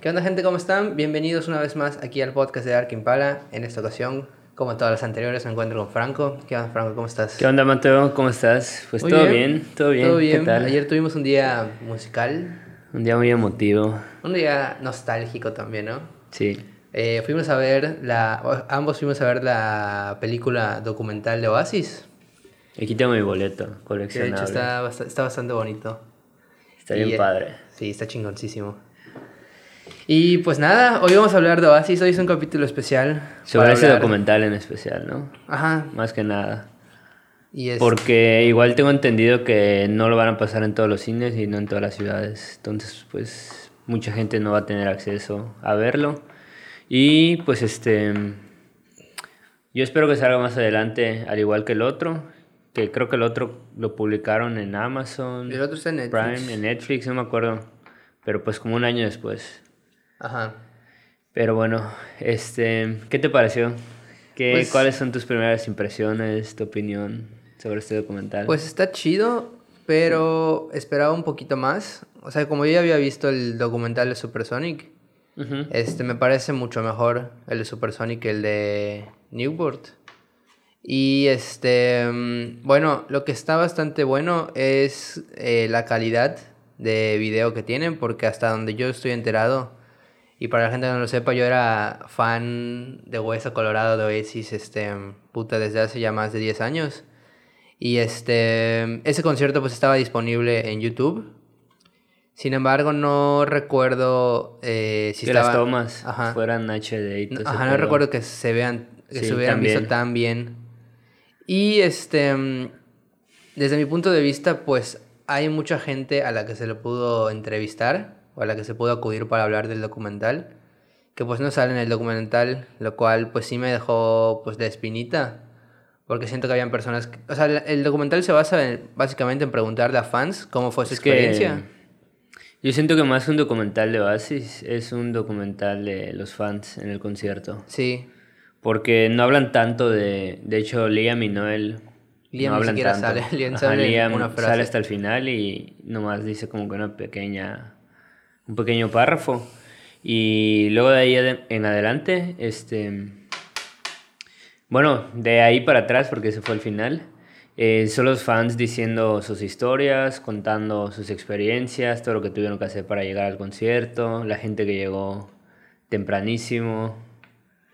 ¿Qué onda gente? ¿Cómo están? Bienvenidos una vez más aquí al podcast de Dark Impala. En esta ocasión, como todas las anteriores, me encuentro con Franco. ¿Qué onda Franco? ¿Cómo estás? ¿Qué onda Mateo? ¿Cómo estás? Pues Muy todo bien. todo bien. Todo bien. ¿Qué tal? Ayer tuvimos un día musical, Un día muy emotivo. un día nostálgico también, ¿no? Sí. Eh, fuimos a ver la... Ambos fuimos a ver la película documental de Oasis. Aquí tengo mi boleto Que de coleccionable. hecho está, está bastante bonito. Está bien eh, padre. Sí, está chingoncísimo. Y pues nada, hoy vamos a hablar de Oasis. Hoy es un capítulo especial. Sobre ese hablar- documental en especial, ¿no? Ajá. Más que nada. Y. Porque igual tengo entendido que no lo van a pasar en todos los cines y no en todas las ciudades. Entonces, pues mucha gente no va a tener acceso a verlo. Y pues este... Yo espero que salga más adelante, al igual que el otro. Que creo que el otro lo publicaron en Amazon. El otro está en Netflix. Prime, en Netflix, no me acuerdo. Pero pues como un año después. Ajá. Pero bueno, este, ¿qué te pareció? ¿Qué, Pues- ¿Cuáles son tus primeras impresiones, tu opinión sobre este documental? Pues está chido, pero esperaba un poquito más. O sea, como yo ya había visto el documental de Supersonic, Ujú. este me parece mucho mejor el de Supersonic que el de Newport. Y este, mm, bueno, lo que está bastante bueno es eh, la calidad de video que tienen, porque hasta donde yo estoy enterado, y para la gente que no lo sepa, yo era fan de Hueso Colorado de Oasis, este, puta, desde hace ya más de 10 años. Y este, ese concierto pues estaba disponible en YouTube. Sin embargo, no recuerdo eh, si que estaba... las tomas Ajá. fueran HD y todo Ajá, no recuerdo que se vean, que Sí, se hubieran también. visto tan bien. Y este, desde mi punto de vista, pues hay mucha gente a la que se le pudo entrevistar o a la que se pudo acudir para hablar del documental, que pues no sale en el documental, lo cual pues sí me dejó pues de espinita, porque siento que habían personas, que- o sea, el, documental se basa en- básicamente en preguntarle a fans cómo fue su Es experiencia. yo siento que más que un documental de Oasis, es un documental de los fans en el concierto. Sí, Porque no hablan tanto de... De hecho, Liam y Noel Liam no ni hablan siquiera tanto. sale, Liam Ajá, sale Liam una frase. sale hasta el final y nomás dice como que una pequeña... Un pequeño párrafo. Y luego de ahí en adelante, este... Bueno, de ahí para atrás, porque ese fue el final, eh, son los fans diciendo sus historias, contando sus experiencias, todo lo que tuvieron que hacer para llegar al concierto, la gente que llegó tempranísimo,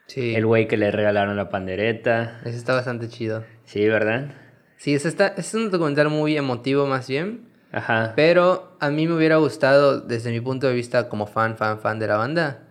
sí, el güey que le regalaron la pandereta. ese está bastante chido. Sí, ¿verdad? Sí, es, está, es un documental muy emotivo más bien, Ajá. pero a mí me hubiera gustado, desde mi punto de vista como fan, fan, fan de la banda,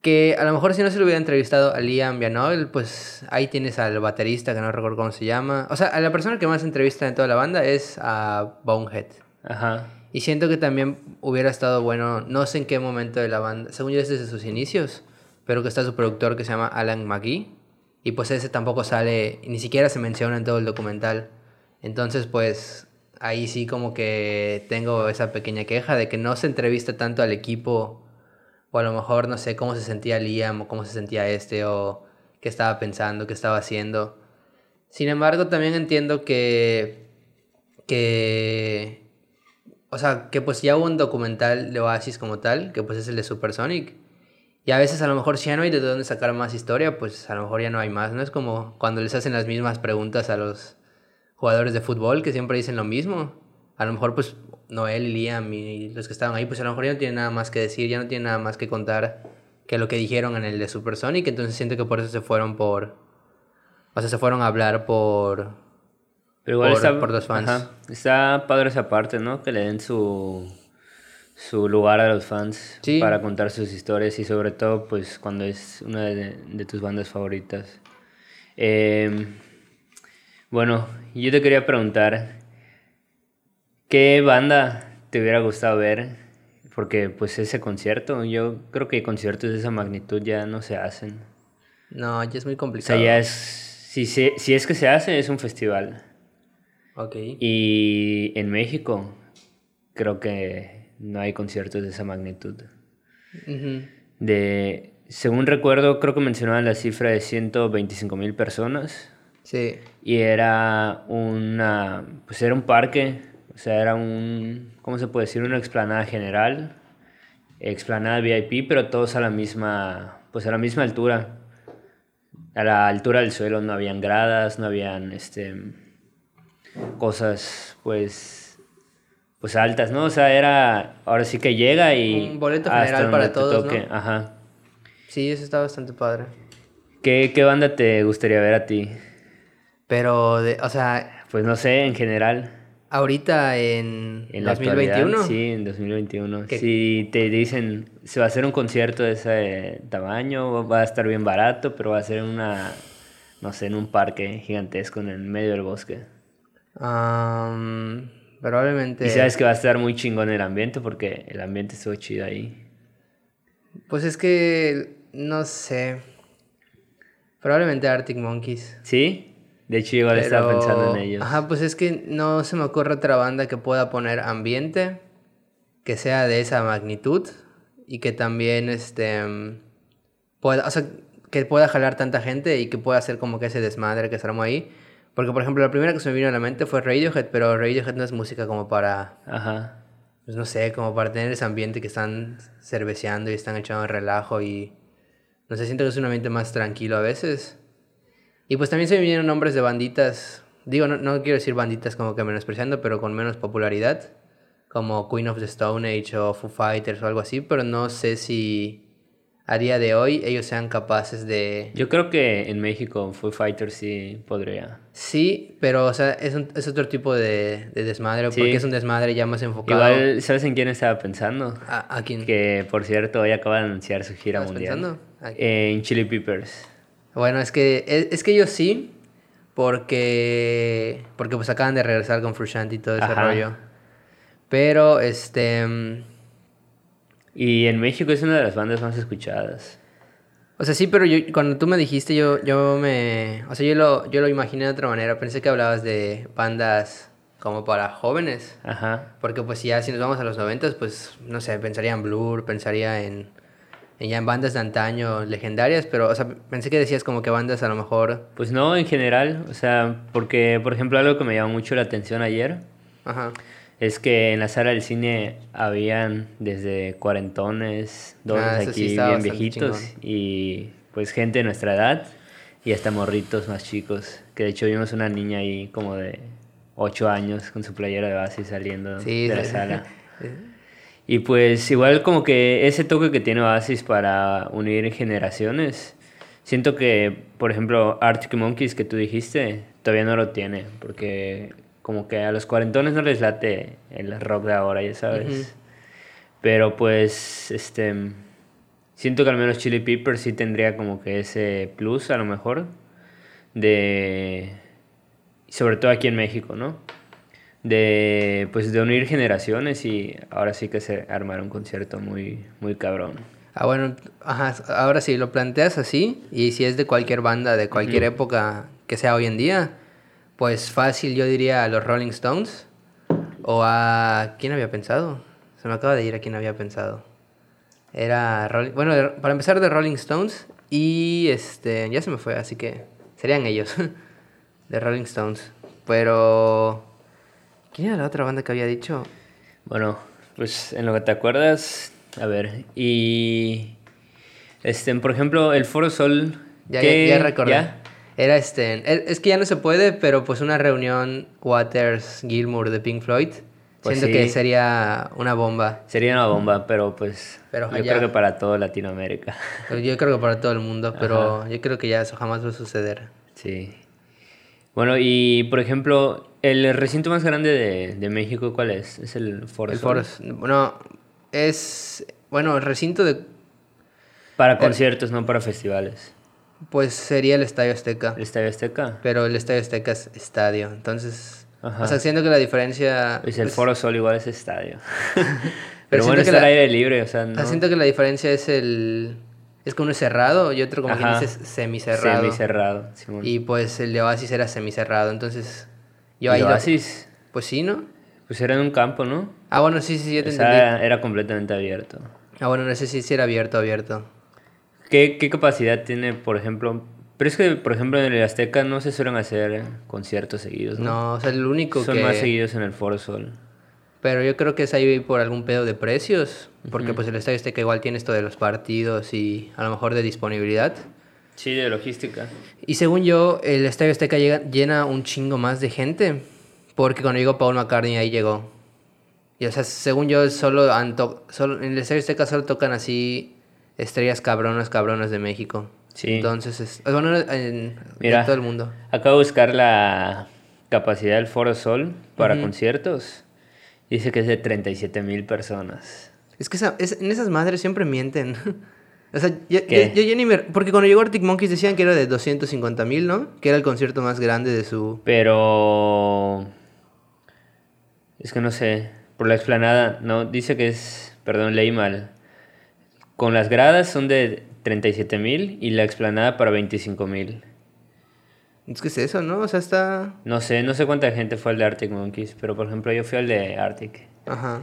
que a lo mejor si no se le hubiera entrevistado a Liam y a Noel, pues ahí tienes al baterista, que no recuerdo cómo se llama. O sea, a la persona que más entrevista en toda la banda es a Bonehead. Ajá. Y siento que también hubiera estado bueno, no sé en qué momento de la banda, según yo es desde sus inicios, pero que está su productor que se llama Alan McGee, y pues ese tampoco sale, ni siquiera se menciona en todo el documental. Entonces pues ahí sí como que tengo esa pequeña queja de que no se entrevista tanto al equipo, o a lo mejor no sé cómo se sentía Liam, o cómo se sentía este, o qué estaba pensando, qué estaba haciendo. Sin embargo, también entiendo que, que o sea, que pues ya hubo un documental de Oasis como tal, que pues es el de Supersonic. Y a veces a lo mejor si ya no hay de dónde sacar más historia, pues a lo mejor ya no hay más. No es como cuando les hacen las mismas preguntas a los jugadores de fútbol que siempre dicen lo mismo. A lo mejor pues Noel Liam y los que estaban ahí, pues a lo mejor ya no tienen nada más que decir, ya no tienen nada más que contar que lo que dijeron en el de Supersonic. Entonces siento que por eso se fueron por... O sea, se fueron a hablar por... Pero igual por- está, por los fans. ajá, está padre esa parte, ¿no? Que le den su, su lugar a los fans Sí. para contar sus historias y sobre todo, pues, cuando es una de, de tus bandas favoritas. Eh, bueno, yo te quería preguntar, ¿qué banda te hubiera gustado ver? Porque, pues, ese concierto, yo creo que conciertos de esa magnitud ya no se hacen. No, ya es muy O complicado. sea, ya es, si, se- si es que se hace, es un festival. Ok. Y en México creo que no hay conciertos de esa magnitud. De, según recuerdo, creo que mencionaban la cifra de 125 mil personas. Sí. Y era una, pues era un parque, o sea, era un, ¿cómo se puede decir? Una explanada general explanada VIP, pero todos a la misma, pues a la misma altura. A la altura del suelo no habían gradas, no habían este, cosas, pues, pues altas, ¿no? O sea, era, ahora sí que llega y... Un boleto general para todos, ¿no? Ajá. Sí, eso está bastante padre. ¿Qué, ¿Qué banda te gustaría ver a ti? Pero, de, o sea... Pues no sé, en general. Ahorita en, en 2021. Sí, en 2021. Si te dicen, se va a hacer un concierto de ese tamaño, va a estar bien barato, pero va a ser una, no sé, en un parque gigantesco en el medio del bosque. probablemente. Y sabes que va a estar muy chingón el ambiente porque el ambiente estuvo chido ahí. Pues es que, no sé. Probablemente Arctic Monkeys. ¿Sí? De hecho, igual estaba pensando en ellos. Ajá, pues es que no se me ocurre otra banda que pueda poner ambiente, que sea de esa magnitud y que también este pueda, o sea, que pueda jalar tanta gente y que pueda hacer como que ese desmadre que se armó ahí. Porque, por ejemplo, la primera que se me vino a la mente fue Radiohead, pero Radiohead no es música como para. Ajá. Pues no sé, como para tener ese ambiente que están cerveceando y están echando relajo y. No sé, siento que es un ambiente más tranquilo a veces. Y pues también se me vinieron nombres de banditas, digo, no, no quiero decir banditas como que menospreciando, pero con menos popularidad, como Queen of the Stone Age o Foo Fighters o algo así, pero no sé si a día de hoy ellos sean capaces de... Yo creo que en México Foo Fighters sí podría. Sí, pero o sea, es, un, es otro tipo de, de desmadre, porque es un desmadre ya más enfocado. Igual, ¿sabes en quién estaba pensando? ¿A, a quién? Que, por cierto, hoy acaba de anunciar su gira mundial. pensando? En Chili Peppers. Bueno, es que, es, que ellos sí, porque, porque pues acaban de regresar con Frusciante y todo ese rollo. Pero, este... Y en México es una de las bandas más escuchadas. O sea, sí, pero yo, cuando tú me dijiste, yo, yo me... O sea, yo lo, yo lo imaginé de otra manera. Pensé que hablabas de bandas como para jóvenes. Ajá. Porque pues ya si nos vamos a los noventas, pues, no sé, pensaría en Blur, pensaría en ya en bandas de antaño legendarias, pero, o sea, pensé que decías como que bandas a lo mejor... Pues no, en general, o sea, porque, por ejemplo, algo que me llamó mucho la atención ayer es que en la sala del cine habían desde cuarentones, dos ah, aquí bien viejitos y pues gente de nuestra edad y hasta morritos más chicos, que de hecho vimos una niña ahí como de 8 años con su playera de base saliendo de la sala. Y pues igual como que ese toque que tiene Oasis para unir generaciones, siento que, por ejemplo, Arctic Monkeys que tú dijiste, todavía no lo tiene, porque como que a los cuarentones no les late el rock de ahora, ya sabes. Pero pues, este, siento que al menos Chili Peppers sí tendría como que ese plus a lo mejor de, sobre todo aquí en México, ¿no? De pues de unir generaciones y ahora sí que se armar un concierto muy muy cabrón. Ah, bueno, ajá, ahora sí lo planteas así y si es de cualquier banda de cualquier época que sea hoy en día, pues fácil yo diría a los Rolling Stones o a quién había pensado? Se me acaba de ir a quién había pensado. Era bueno, para empezar de Rolling Stones y este ya se me fue, así que serían ellos de Rolling Stones, pero ¿Quién era la otra banda que había dicho? Bueno, pues en lo que te acuerdas, a ver, y este, por ejemplo, el Foro Sol. Ya, ya, recordé. Era este, es que ya no se puede, pero pues una reunión Waters Gilmour de Pink Floyd. Pues siento que sería una bomba. Sería una bomba, pero pues pero yo creo que para todo Latinoamérica. Yo creo que para todo el mundo, pero yo creo que ya eso jamás va a suceder. Sí. Bueno, y por ejemplo, ¿el recinto más grande de, de México cuál es? ¿Es el Foro El Foro, bueno, es, bueno, el recinto de... Para conciertos, no para festivales. Pues sería el Estadio Azteca. ¿El Estadio Azteca? Pero el Estadio Azteca es estadio, entonces... O sea, siento que la diferencia... Pues el Foro Sol igual es estadio. Pero, bueno, está al aire libre, o sea, no... Siento que la diferencia es el es que uno es cerrado y otro como que dices semicerrado. Semicerrado, Y pues el de Oasis era semicerrado, entonces yo ahí... Oasis? Pues sí, ¿no? Pues era en un campo, ¿no? Ah, bueno, sí, sí, ya te entendí. Era completamente abierto. Ah, bueno, no sé si, era abierto, abierto. ¿Qué, ¿Qué capacidad tiene, por ejemplo, pero es que, por ejemplo, en el Azteca no se suelen hacer conciertos seguidos, ¿no? No, o sea, el único Son más seguidos en el Foro Sol. Pero yo creo que es ahí por algún pedo de precios. Porque pues el Estadio Azteca igual tiene esto de los partidos y a lo mejor de disponibilidad. Sí, de logística. Y según yo, el Estadio Azteca llega- llena un chingo más de gente. Porque cuando llegó Paul McCartney ahí llegó. Y o sea, según yo, solo, solo en el Estadio Azteca solo tocan así estrellas cabronas, cabronas de México. Sí. Entonces, es, bueno, en, Mira. en todo el mundo. Acabo de buscar la capacidad del Foro Sol para conciertos. Dice que es de 37 mil personas. Es que esa- es- en esas madres siempre mienten. o sea, yo, ¿Qué? yo- yo- yo ni me- Porque cuando llegó Arctic Monkeys decían que era de 250 mil, ¿no? Que era el concierto más grande de su... Pero... Es que no sé. Por la explanada, no, dice que es... Perdón, leí mal. Con las gradas son de 37 mil y la explanada para 25 mil. Es que es eso, ¿no? O sea, está... No sé, no sé cuánta gente fue al de Arctic Monkeys, pero por ejemplo yo fui al de Arctic. Ajá.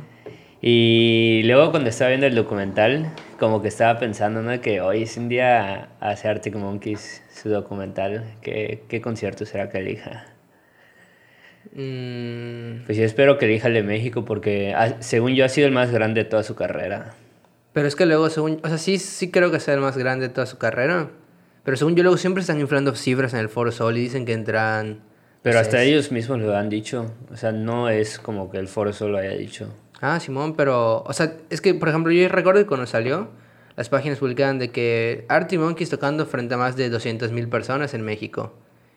Y luego cuando estaba viendo el documental, como que estaba pensando, ¿no? Que hoy es un día hace Arctic Monkeys su documental. ¿Qué, qué concierto será que elija? Mm, Pues yo espero que elija el de México porque ha- según yo ha sido el más grande de toda su carrera. Pero es que luego, según... O sea, sí, sí creo que sea el más grande de toda su carrera. Pero según yo, luego siempre están inflando cifras en el Foro Sol y dicen que entran... Pero no hasta ellos mismos lo han dicho. O sea, no es como que el foro solo haya dicho. Ah, Simón, pero... O sea, es que, por ejemplo, yo recuerdo que cuando salió, las páginas publicaban de que Arctic Monkeys tocando frente a más de 200 mil personas en México.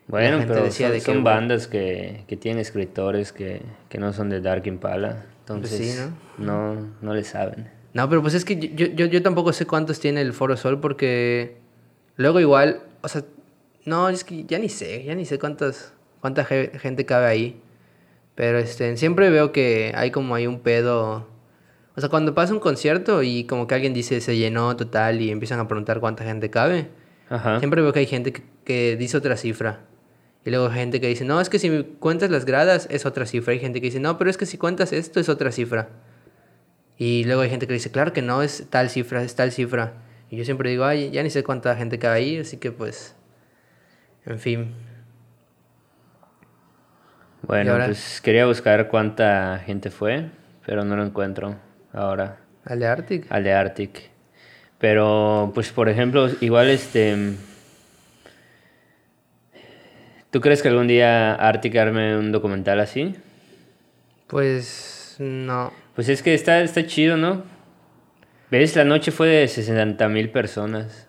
Bueno, pero decía son, de que, son bandas que, que tienen escritores que, que no son de Dark Impala. Entonces, Pues sí, ¿no? No, le saben. No, pero pues es que yo, yo, yo tampoco sé cuántos tiene el Foro Sol porque luego igual, o sea, no, es que ya ni sé, ya ni sé cuántas, cuánta ge- gente cabe ahí. Pero este, siempre veo que hay como hay un pedo. O sea, cuando pasa un concierto y como que alguien dice se llenó total y empiezan a preguntar cuánta gente cabe, Ajá. siempre veo que hay gente que, que dice otra cifra. Y luego gente que dice, no, es que si cuentas las gradas es otra cifra. Hay gente que dice, no, pero es que si cuentas esto es otra cifra. Y luego hay gente que dice, claro que no, es tal cifra, es tal cifra. Y yo siempre digo, ay, ya ni sé cuánta gente cabe ahí, así que pues, en fin. Bueno, pues quería buscar cuánta gente fue, pero no lo encuentro ahora. Al de Arctic. Al de Arctic. Pero, pues, por ejemplo, igual este... ¿Tú crees que algún día Arctic arme un documental así? Pues, no. Pues es que está, está chido, ¿no? ¿Ves? La noche fue de 60 mil personas.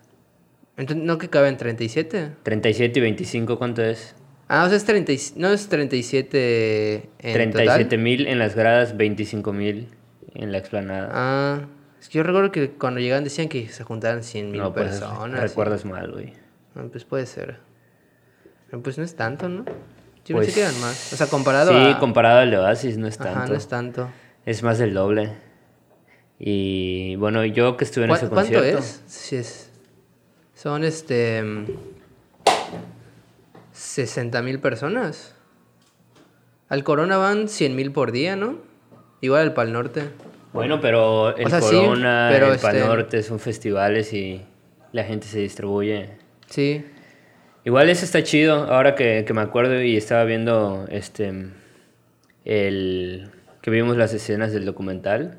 Entonces, ¿no que caben 37? 37 y 25, ¿cuánto es? Ah, o sea, es 30, y- no es 37 en 37 total. mil en las gradas, 25 mil en la explanada. Ah, es que yo recuerdo que cuando llegaban decían que se juntaran 100 mil no, pues personas. recuerdas mal, güey. Pues puede ser. Pero pues no es tanto, ¿no? Yo Pues- pensé que eran más. O sea, comparado Sí, a... comparado al Oasis no es tanto. Ajá, no es tanto. Es más del doble. Y bueno, yo que estuve en ¿Cuá- ese ¿Cuánto concierto. es? Sí, es. Son este. mm, 60 mil personas. Al Corona van 100 mil por día, ¿no? Igual al Pal Norte. Bueno, pero el O sea, sí, Corona, pero el Pal este- Norte son festivales y la gente se distribuye. Sí. Igual eso está chido, ahora que, que me acuerdo y estaba viendo este el que vimos las escenas del documental,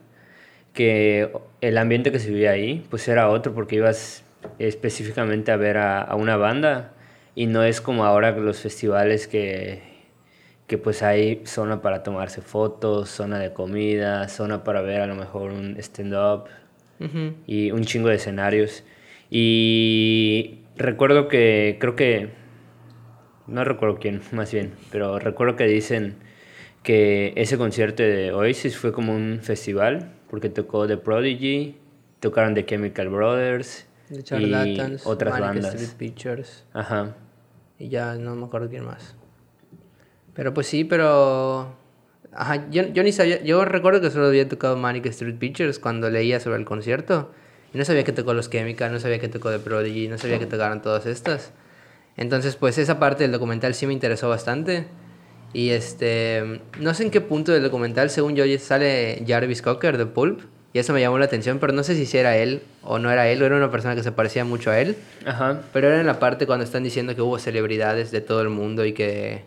que el ambiente que se vivía ahí, pues era otro porque ibas específicamente a ver a, a una banda y no es como ahora los festivales que, que pues hay zona para tomarse fotos, zona de comida, zona para ver a lo mejor un stand-up Ujú. y un chingo de escenarios. Y recuerdo que, creo que, no recuerdo quién, más bien, pero recuerdo que dicen que ese concierto de Oasis fue como un festival, porque tocó The Prodigy, tocaron The Chemical Brothers The y Charlatans, otras Manic bandas. Street Pictures. Ajá. Y ya no me acuerdo quién más. Pero pues sí, pero. Ajá, yo, yo ni sabía. Yo recuerdo que solo había tocado Manic Street Pictures cuando leía sobre el concierto. Y no sabía que tocó los Chemical, no sabía que tocó The Prodigy, no sabía que tocaron todas estas. Entonces, pues esa parte del documental sí me interesó bastante. Y este. No sé en qué punto del documental, según yo, sale Jarvis Cocker de Pulp. Y eso me llamó la atención, pero no sé si era él o no era él, o era una persona que se parecía mucho a él. Ajá. Pero era en la parte cuando están diciendo que hubo celebridades de todo el mundo y que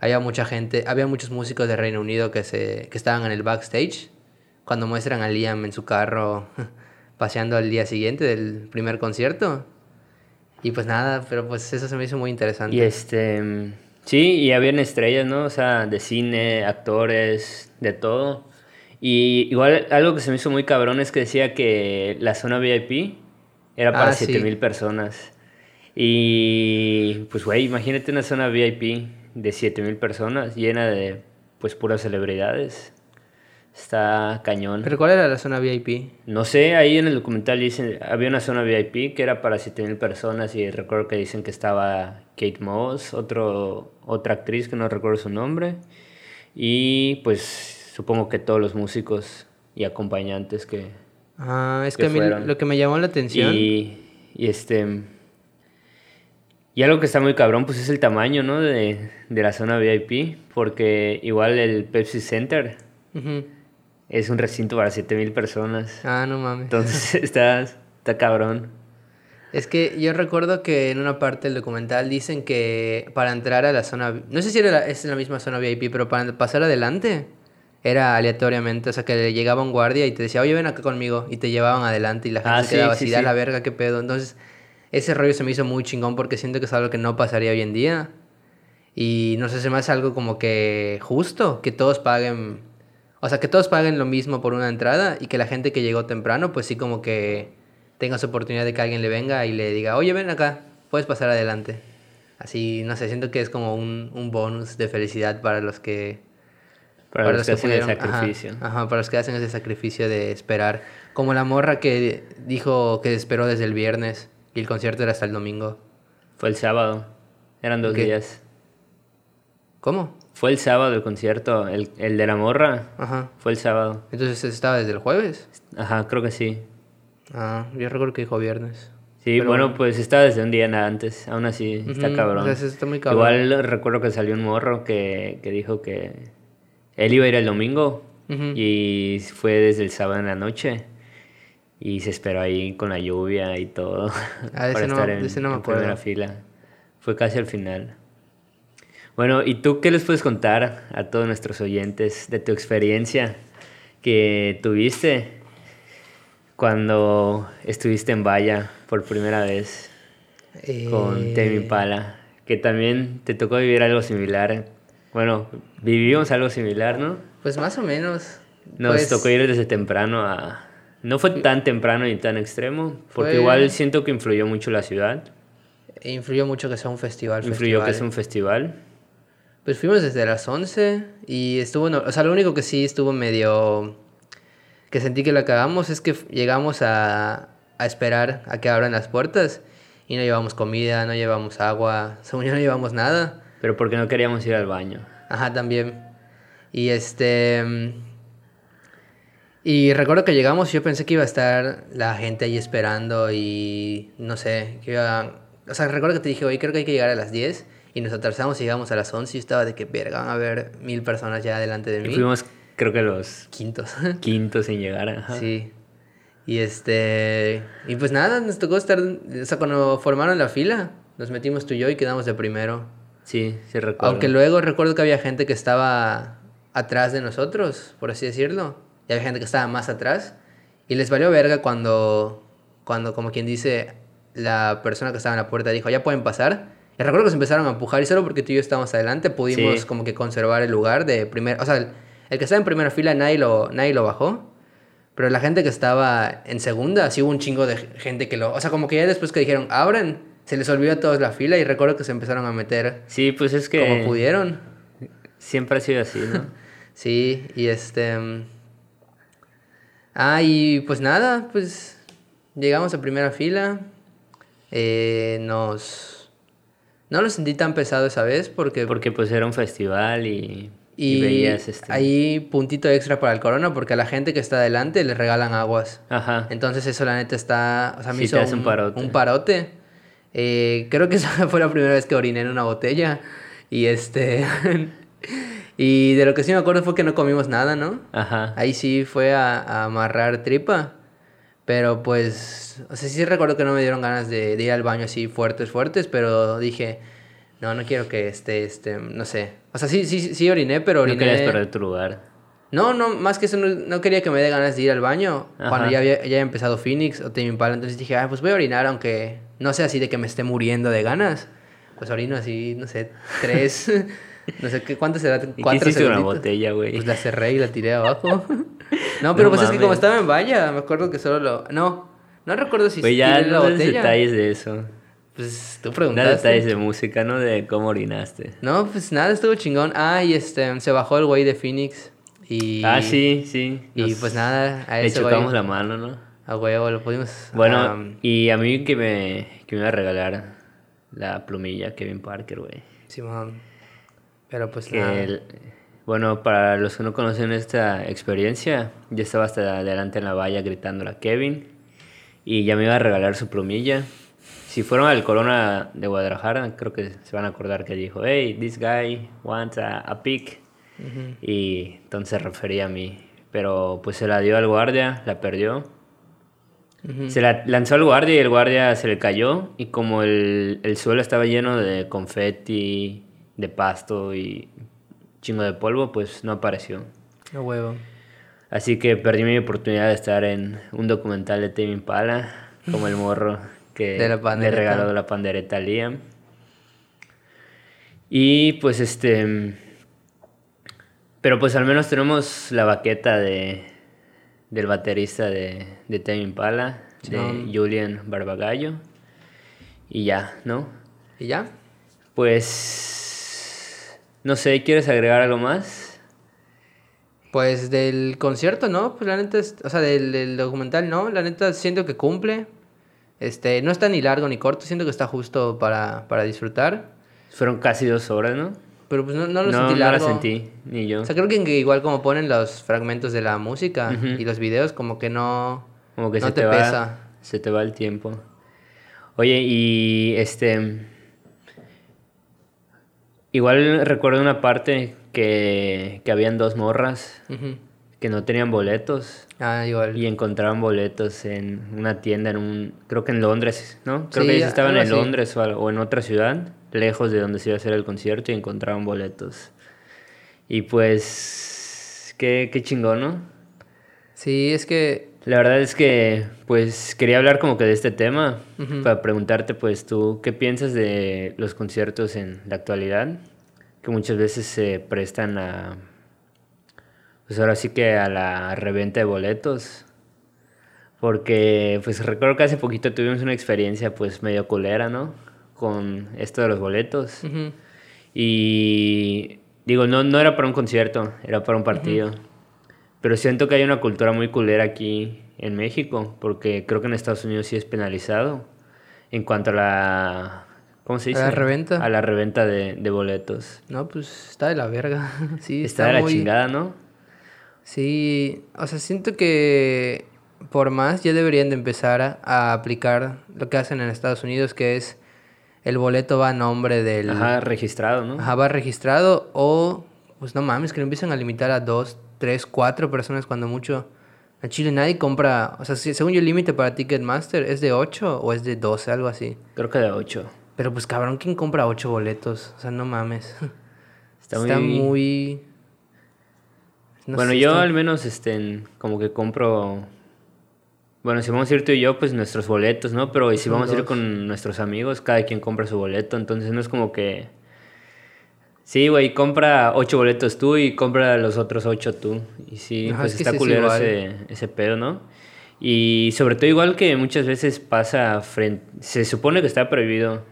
había mucha gente, había muchos músicos de Reino Unido que, se, que estaban en el backstage cuando muestran a Liam en su carro paseando al día siguiente del primer concierto. Y pues nada, pero pues eso se me hizo muy interesante. Y este, sí, y habían estrellas, ¿no? O sea, de cine, actores, de todo. Y igual algo que se me hizo muy cabrón es que decía que la zona VIP era para Ah, sí. 7000 personas. Y pues, güey, imagínate una zona VIP de 7000 personas llena de, pues, puras celebridades. Está cañón. ¿Pero cuál era la zona VIP? No sé, ahí en el documental dicen, había una zona VIP que era para 7000 personas y recuerdo que dicen que estaba Kate Moss, otro, otra actriz que no recuerdo su nombre, y pues supongo que todos los músicos y acompañantes que... Ah, es Que que a mí fueron. lo que me llamó la atención. Y, y este... Y algo que está muy cabrón, pues es el tamaño, ¿no? De, de la zona VIP, porque igual el Pepsi Center es un recinto para 7000 personas. Ah, no mames. Entonces está, está cabrón. Es que yo recuerdo que en una parte del documental dicen que para entrar a la zona, no sé si era la- es la misma zona VIP, pero para pasar adelante era aleatoriamente, o sea que llegaba un guardia y te decía, oye, ven acá conmigo, y te llevaban adelante y la gente Ah, se sí, quedaba sí, así, da sí. la verga, qué pedo. Entonces, ese rollo se me hizo muy chingón porque siento que es algo que no pasaría hoy en día. Y no sé, se me hace algo como que justo, que todos paguen, o sea, que todos paguen lo mismo por una entrada y que la gente que llegó temprano, pues sí como que tenga su oportunidad de que alguien le venga y le diga, oye, ven acá, puedes pasar adelante. Así, no sé, siento que es como un, un bonus de felicidad para los que... Para, los que hacen el ajá, sacrificio. Ajá, para los que hacen ese sacrificio de esperar. Como la morra que dijo que esperó desde el viernes y el concierto era hasta el domingo. Fue el sábado. Eran dos ¿Qué? días. ¿Cómo? Fue el sábado el concierto. El, el de la morra. Ajá. Fue el sábado. Entonces estaba desde el jueves. Ajá, creo que sí. Ah, yo recuerdo que dijo viernes. Sí, Pero bueno, bueno. pues estaba desde un día nada antes. Aún así, está cabrón. o sea, eso está muy cabrón. Igual recuerdo que salió un morro que, que dijo que él iba a ir el domingo y fue desde el sábado en la noche. Y se esperó ahí con la lluvia y todo. Ah, ese para no- estar en, ese no me en primera fila. Fue casi al final. Bueno, ¿y tú qué les puedes contar a todos nuestros oyentes de tu experiencia que tuviste cuando estuviste en Valla por primera vez con Eh, Temi Impala? Que también te tocó vivir algo similar. Bueno, vivimos algo similar, ¿no? Pues más o menos. Nos Pues, tocó ir desde temprano a... No fue tan temprano ni tan extremo, porque Fue- igual siento que influyó mucho la ciudad. Influyó mucho que sea un festival. Influyó que festival. es un festival. Pues fuimos desde las 11 y estuvo, no- o sea, lo único que sí estuvo medio que sentí que la cagamos es que llegamos a, a esperar a que abran las puertas y no llevamos comida, no llevamos agua, según yo no llevamos nada. Pero porque no queríamos ir al baño. Ajá, también. Y este mm, y recuerdo que llegamos y yo pensé que iba a estar la gente ahí esperando y no sé, que iba... O sea, recuerdo que te dije, oye, creo que hay que llegar a las 10 y nos atrasamos y llegamos a las 11 y yo estaba de que, verga, van a haber mil personas ya delante de Y mí. fuimos, creo que los Quintos. quintos en llegar. Ajá. sí. Y este... Y pues nada, nos tocó estar... O sea, cuando formaron la fila, nos metimos tú y yo y quedamos de primero. Sí, sí recuerdo. Aunque luego recuerdo que había gente que estaba atrás de nosotros, por así decirlo. Y había gente que estaba más atrás. Y les valió verga cuando, cuando como quien dice, la persona que estaba en la puerta dijo, ya pueden pasar. Y recuerdo que se empezaron a empujar y solo porque tú y yo estábamos adelante pudimos Sí. como que conservar el lugar de primer... O sea, el, que estaba en primera fila nadie lo, nadie lo bajó. Pero la gente que estaba en segunda, sí hubo un chingo de gente que lo... O sea, como que ya después que dijeron, abran, se les olvidó a todos la fila y recuerdo que se empezaron a meter Sí, pues es que como pudieron. siempre ha sido así, ¿no? Sí, y este... Ah, y pues nada, pues llegamos a primera fila. Eh, nos... No lo sentí tan pesado esa vez porque... Porque pues era un festival y, y y veías este... hay puntito extra para el corona porque a la gente que está adelante les regalan aguas. Ajá. Entonces eso la neta está... O sea, me Sí hizo te hace un parote. un parote. Eh, creo que esa fue la primera vez que oriné en una botella. Y este... y de lo que sí me acuerdo fue que no comimos nada, ¿no? Ajá. Ahí sí fue a, a amarrar tripa. Pero pues, o sea, sí recuerdo que no me dieron ganas de, de ir al baño así fuertes, fuertes, pero dije, No, no quiero que esté, este, no sé. O sea, sí, sí, sí oriné, pero No oriné... querías perder tu lugar. No, no, más que eso, no, no quería que me dé ganas de ir al baño cuando ya había, ya había empezado Phoenix o Tame Impala. Entonces dije, ah, pues voy a orinar, aunque no sea así de que me esté muriendo de ganas. Pues orino así, no sé, tres, no sé qué, ¿cuánto será? ¿Y qué Cuatro hiciste una botella, güey? Pues la cerré y la tiré abajo. no, pero pues es que como estaba en valla, me acuerdo que solo lo... No, no recuerdo si Güey, ya la no botella. detalles de eso. Pues tú preguntaste. detalles de música, no de cómo orinaste. No, pues nada, estuvo chingón. Ah, y este, se bajó el güey de Phoenix. Y... Ah, sí, sí. Y pues nada, a Le ese chocamos güey, la mano, ¿no? a huevo, lo pudimos... Bueno, y a mí que me, que me iba a regalar la plumilla Kevin Parker, güey. Simón. Pero pues Que nada. el- bueno, para los que no conocen esta experiencia, yo estaba hasta adelante en la valla gritándole a Kevin y ya me iba a regalar su plumilla. Si fueron al Corona de Guadalajara, creo que se van a acordar que dijo, hey, this guy wants a, a pick. Ujú. Y entonces se refería a mí. Pero pues se la dio al guardia, la perdió. Se la lanzó al guardia y el guardia se le cayó. Y como el, el suelo estaba lleno de confeti, de pasto y chingo de polvo, pues no apareció. A huevo. Así que perdí mi oportunidad de estar en un documental de Tame Impala, como el morro que De la le regaló la pandereta a Liam. Y pues este... Pero pues al menos tenemos la baqueta de, del baterista de, de Tame Impala, de. Julian Barbagallo. Y ya, ¿no? ¿Y ya? Pues... No sé, ¿quieres agregar algo más? Pues del concierto, ¿no? Pues la neta, es- o sea, del, del documental, ¿no? La neta siento que cumple. Este, no está ni largo ni corto, siento que está justo para, para disfrutar. Fueron casi dos horas, ¿no? Pero pues no, no lo no, sentí no la largo. sentí, ni yo. O sea, creo que igual como ponen los fragmentos de la música y los videos, como que no, Como que no se te, te, va, pesa. se te va el tiempo. Oye, y este... Igual recuerdo una parte que, que habían dos morras. Que no tenían boletos Ah, igual. y encontraban boletos en una tienda en un... Creo que en Londres, ¿no? Creo Sí, que ellos estaban en. Londres o, en otra ciudad, lejos de donde se iba a hacer el concierto y encontraban boletos. Y pues... Qué, qué chingón, ¿no? Sí, es que La verdad es que, pues, quería hablar como que de este tema, para preguntarte, pues, tú, ¿qué piensas de los conciertos en la actualidad? Que muchas veces se prestan a, pues ahora sí que a la reventa de boletos. Porque, pues, recuerdo que hace poquito tuvimos una experiencia, pues, medio culera, ¿no? Con esto de los boletos. Y digo, no, no era para un concierto, era para un partido. Pero siento que hay una cultura muy culera aquí en México, porque creo que en Estados Unidos sí es penalizado en cuanto a la... ¿Cómo se ¿A dice? la reventa? A la reventa de, de boletos. no, pues está de la verga. Sí, Está de la muy- chingada, ¿no? Sí, o sea, siento que por más ya deberían de empezar a, a aplicar lo que hacen en Estados Unidos, que es el boleto va a nombre del... Ajá, registrado, ¿no? Ajá, va registrado o, pues no mames, que lo empiezan a limitar a dos, tres, cuatro personas cuando mucho. En Chile nadie compra, o sea, si- según yo el límite para Ticketmaster es de 8 o es de 12, algo así. Creo que de 8. Pero pues cabrón, ¿quién compra 8 boletos? O sea, no mames. Está, Está muy... no bueno, yo al menos, este, como que compro... Bueno, si vamos a ir tú y yo, pues nuestros boletos, ¿no? Pero y si vamos a ir con nuestros amigos, cada quien compra su boleto, entonces no es como que... Sí, güey, compra ocho boletos tú y compra los otros ocho tú. Y sí, Ajá, pues es está sí culero ese, ese pedo, ¿no? Y sobre todo igual que muchas veces pasa frente... Se supone que está prohibido.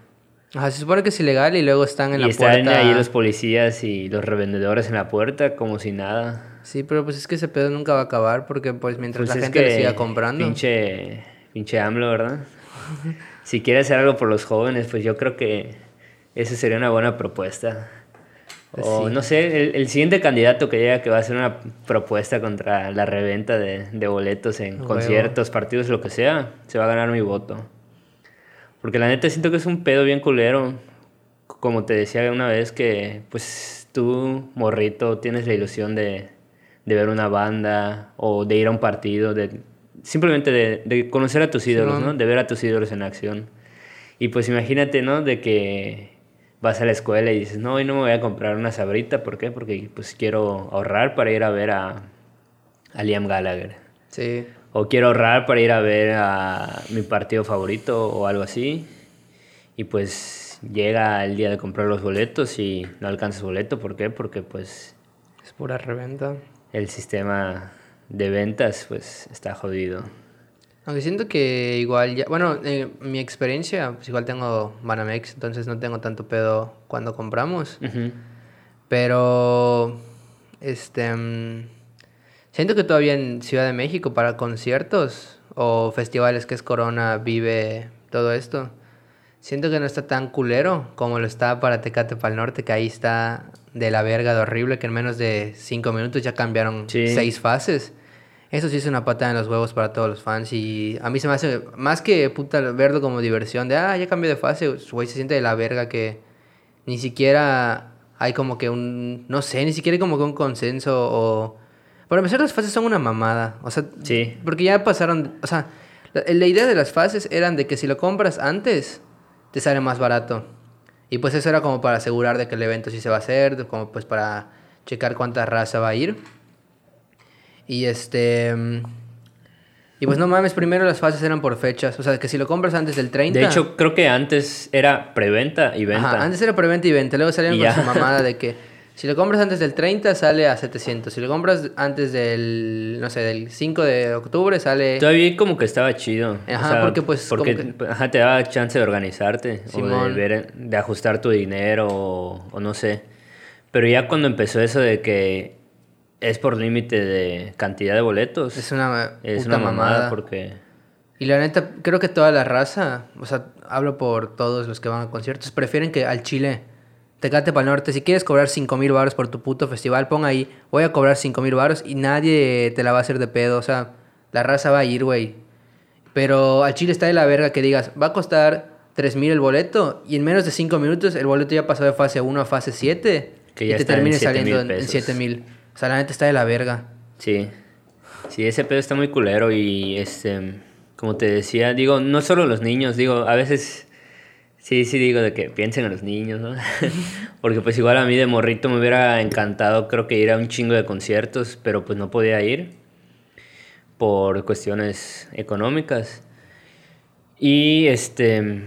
Ajá, se supone que es ilegal y luego están en y la están puerta. ahí los policías y los revendedores en la puerta como si nada. Sí, pero pues es que ese pedo nunca va a acabar porque pues mientras Pues la gente que siga comprando. Pinche, pinche AMLO, ¿verdad? si quiere hacer algo por los jóvenes, pues yo creo que esa sería una buena propuesta. Pues O sí. no sé, el, el siguiente candidato que diga que va a hacer una propuesta contra la reventa de, de boletos en Huevo. conciertos, partidos, lo que sea, se va a ganar mi voto. Porque la neta siento que es un pedo bien culero. Como te decía una vez que, pues tú, morrito, tienes la ilusión de, de ver una banda o de ir a un partido, de simplemente de, de conocer a tus ídolos, Simón. ¿no? De ver a tus ídolos en acción. Y pues imagínate, ¿no? De que vas a la escuela y dices, no, hoy no me voy a comprar una sabrita, ¿por qué? Porque pues quiero ahorrar para ir a ver a, a Liam Gallagher. Sí. O quiero ahorrar para ir a ver a mi partido favorito o algo así. Y pues llega el día de comprar los boletos y no alcanzas boleto, ¿por qué? Porque pues Es pura reventa. El sistema de ventas pues está jodido. Aunque siento que igual ya, bueno, en mi experiencia, pues igual tengo Banamex, entonces no tengo tanto pedo cuando compramos. Pero, este, mm, siento que todavía en Ciudad de México para conciertos o festivales que es Corona, Vive, todo esto, siento que no está tan culero como lo está para Tecate para el Norte, que ahí está de la verga de horrible, que en menos de cinco minutos ya cambiaron Sí. seis fases. Eso sí es una patada en los huevos para todos los fans y a mí se me hace, más que puta verlo como diversión, de, ah, ya cambió de fase, güey, se siente de la verga que ni siquiera hay como que un, no sé, ni siquiera hay como que un consenso o... Para empezar, las fases son una mamada, o sea, Sí. porque ya pasaron, o sea, la, la idea de las fases eran de que si lo compras antes, te sale más barato. Y pues eso era como para asegurar de que el evento sí se va a hacer, como pues para checar cuánta raza va a ir. Y este... Y pues no mames, primero las fases eran por fechas, o sea, que si lo compras antes del 30... De hecho, creo que antes era preventa y venta. Ajá, antes era preventa y venta, luego Y con su mamada de que si lo compras antes del 30 sale a 700, si lo compras antes del, no sé, del 5 de octubre sale... Todavía como que estaba chido. Ajá, porque, pues, Porque como ajá, te daba chance de organizarte. O de, Simón. ver, de ajustar tu dinero o, o no sé. Pero ya cuando empezó eso de que es por límite de cantidad de boletos. Es una es una mamada, mamada. porque... Y la neta, creo que toda la raza, o sea, hablo por todos los que van a conciertos, prefieren que al Chile, Tecate para el norte, si quieres cobrar 5 mil baros por tu puto festival, pon ahí, voy a cobrar 5 mil baros y nadie te la va a hacer de pedo, o sea, la raza va a ir, güey. Pero al Chile está de la verga que digas, va a costar 3 mil el boleto y en menos de 5 minutos el boleto ya pasó de fase 1 a fase 7 Que y ya te está en termine 7,000 saliendo en- en pesos. 7 mil. O sea, la neta está de la verga. Sí. Sí, ese pedo está muy culero y este, como te decía, digo, no solo los niños, digo, a veces sí, sí digo de que piensen en los niños, ¿no? Porque pues igual a mí de morrito me hubiera encantado creo que ir a un chingo de conciertos, pero pues no podía ir por cuestiones económicas. Y este,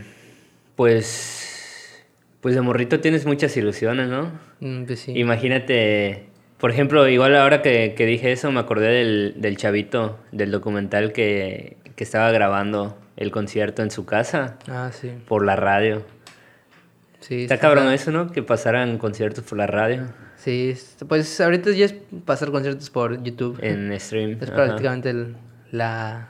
pues, pues de morrito tienes muchas ilusiones, ¿no? Mm, pues sí. Imagínate, por ejemplo, igual ahora que, que dije eso, me acordé del, del chavito, del documental que, que estaba grabando el concierto en su casa Ah, sí. por la radio. Sí, Está cabrón eso, ¿no? Que pasaran conciertos por la radio Sí, es- pues ahorita ya es pasar conciertos por YouTube. en stream. es ajá. prácticamente el, la,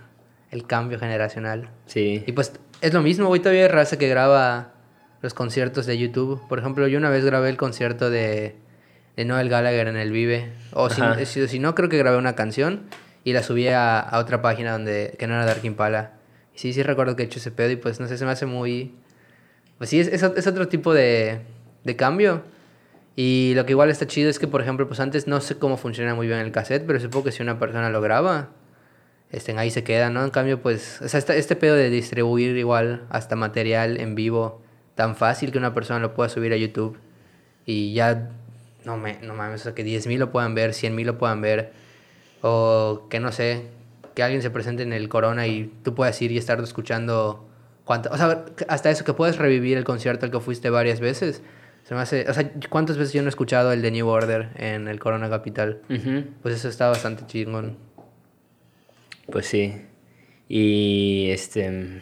el cambio generacional. Sí. Y pues es lo mismo, güey, todavía hay raza que graba los conciertos de YouTube. Por ejemplo, yo una vez grabé el concierto de, de Noel Gallagher en el Vive. O si, si no, creo que grabé una canción y la subí a, a otra página donde que no era Dark Impala. Sí, sí recuerdo que he hecho ese pedo y pues no sé, se me hace muy... Pues sí, es, es, es otro tipo de, de cambio. Y lo que igual está chido es que, por ejemplo, pues antes no sé cómo funciona muy bien el cassette, pero supongo que si una persona lo graba, estén ahí se queda, ¿no? En cambio, pues, o sea, este, este pedo de distribuir igual hasta material en vivo tan fácil que una persona lo pueda subir a YouTube y ya, no, me, no mames, o sea, que 10.000 lo puedan ver, 100.000 lo puedan ver, o que no sé, que alguien se presente en el Corona y tú puedas ir y estar escuchando cuánto, o sea, hasta eso que puedes revivir el concierto al que fuiste varias veces. Se me hace, o sea, ¿cuántas veces yo no he escuchado el de New Order en el Corona Capital? Pues eso está bastante chingón. Pues sí. Y este.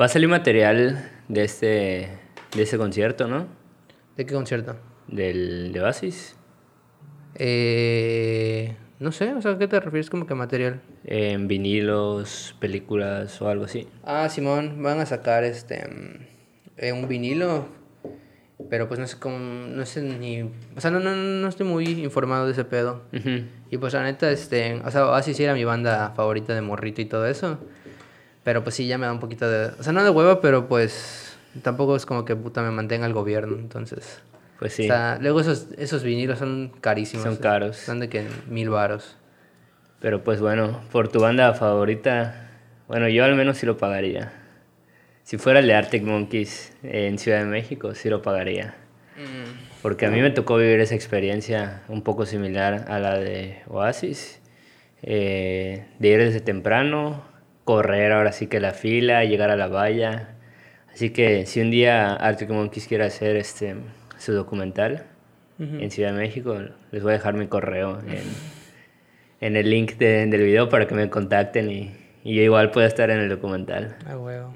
Va a salir material de este. de ese concierto, ¿no? ¿De qué concierto? Del de Oasis. Eh, no sé, o sea, ¿a qué te refieres como que material? En vinilos, películas o algo así. Ah, Simón, van a sacar este mm, eh, un vinilo, pero pues no sé cómo, no sé ni, o sea, no, no, no estoy muy informado de ese pedo. Y pues la neta, este, o sea, Oasis sí era mi banda favorita de morrito y todo eso, pero pues sí, ya me da un poquito de, o sea, no de hueva, pero pues tampoco es como que puta me mantenga el gobierno, entonces. Pues sí. O sea, luego esos, esos vinilos son carísimos. Son caros. Son de que mil varos. Pero pues bueno, por tu banda favorita, bueno, yo al menos sí lo pagaría. si fuera el de Arctic Monkeys en Ciudad de México, sí lo pagaría. Porque a mí me tocó vivir esa experiencia un poco similar a la de Oasis. Eh, de ir desde temprano, correr ahora sí que la fila, llegar a la valla. Así que si un día Arctic Monkeys quiere hacer este, su documental en Ciudad de México, les voy a dejar mi correo en, en el link de, del video para que me contacten y, y, yo igual pueda estar en el documental. Ah, huevo.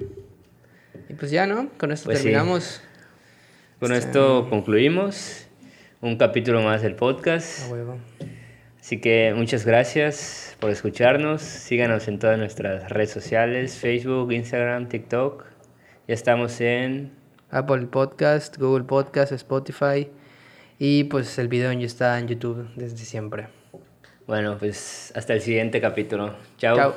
Y pues ya, ¿no? Con esto pues terminamos. Con esto concluimos un capítulo más del podcast. Así que muchas gracias por escucharnos. Síganos en todas nuestras redes sociales, Facebook, Instagram, TikTok. Ya estamos en Apple Podcast, Google Podcast, Spotify. Y pues el video ya está en YouTube desde siempre. Bueno, pues hasta el siguiente capítulo. Chao. Chao.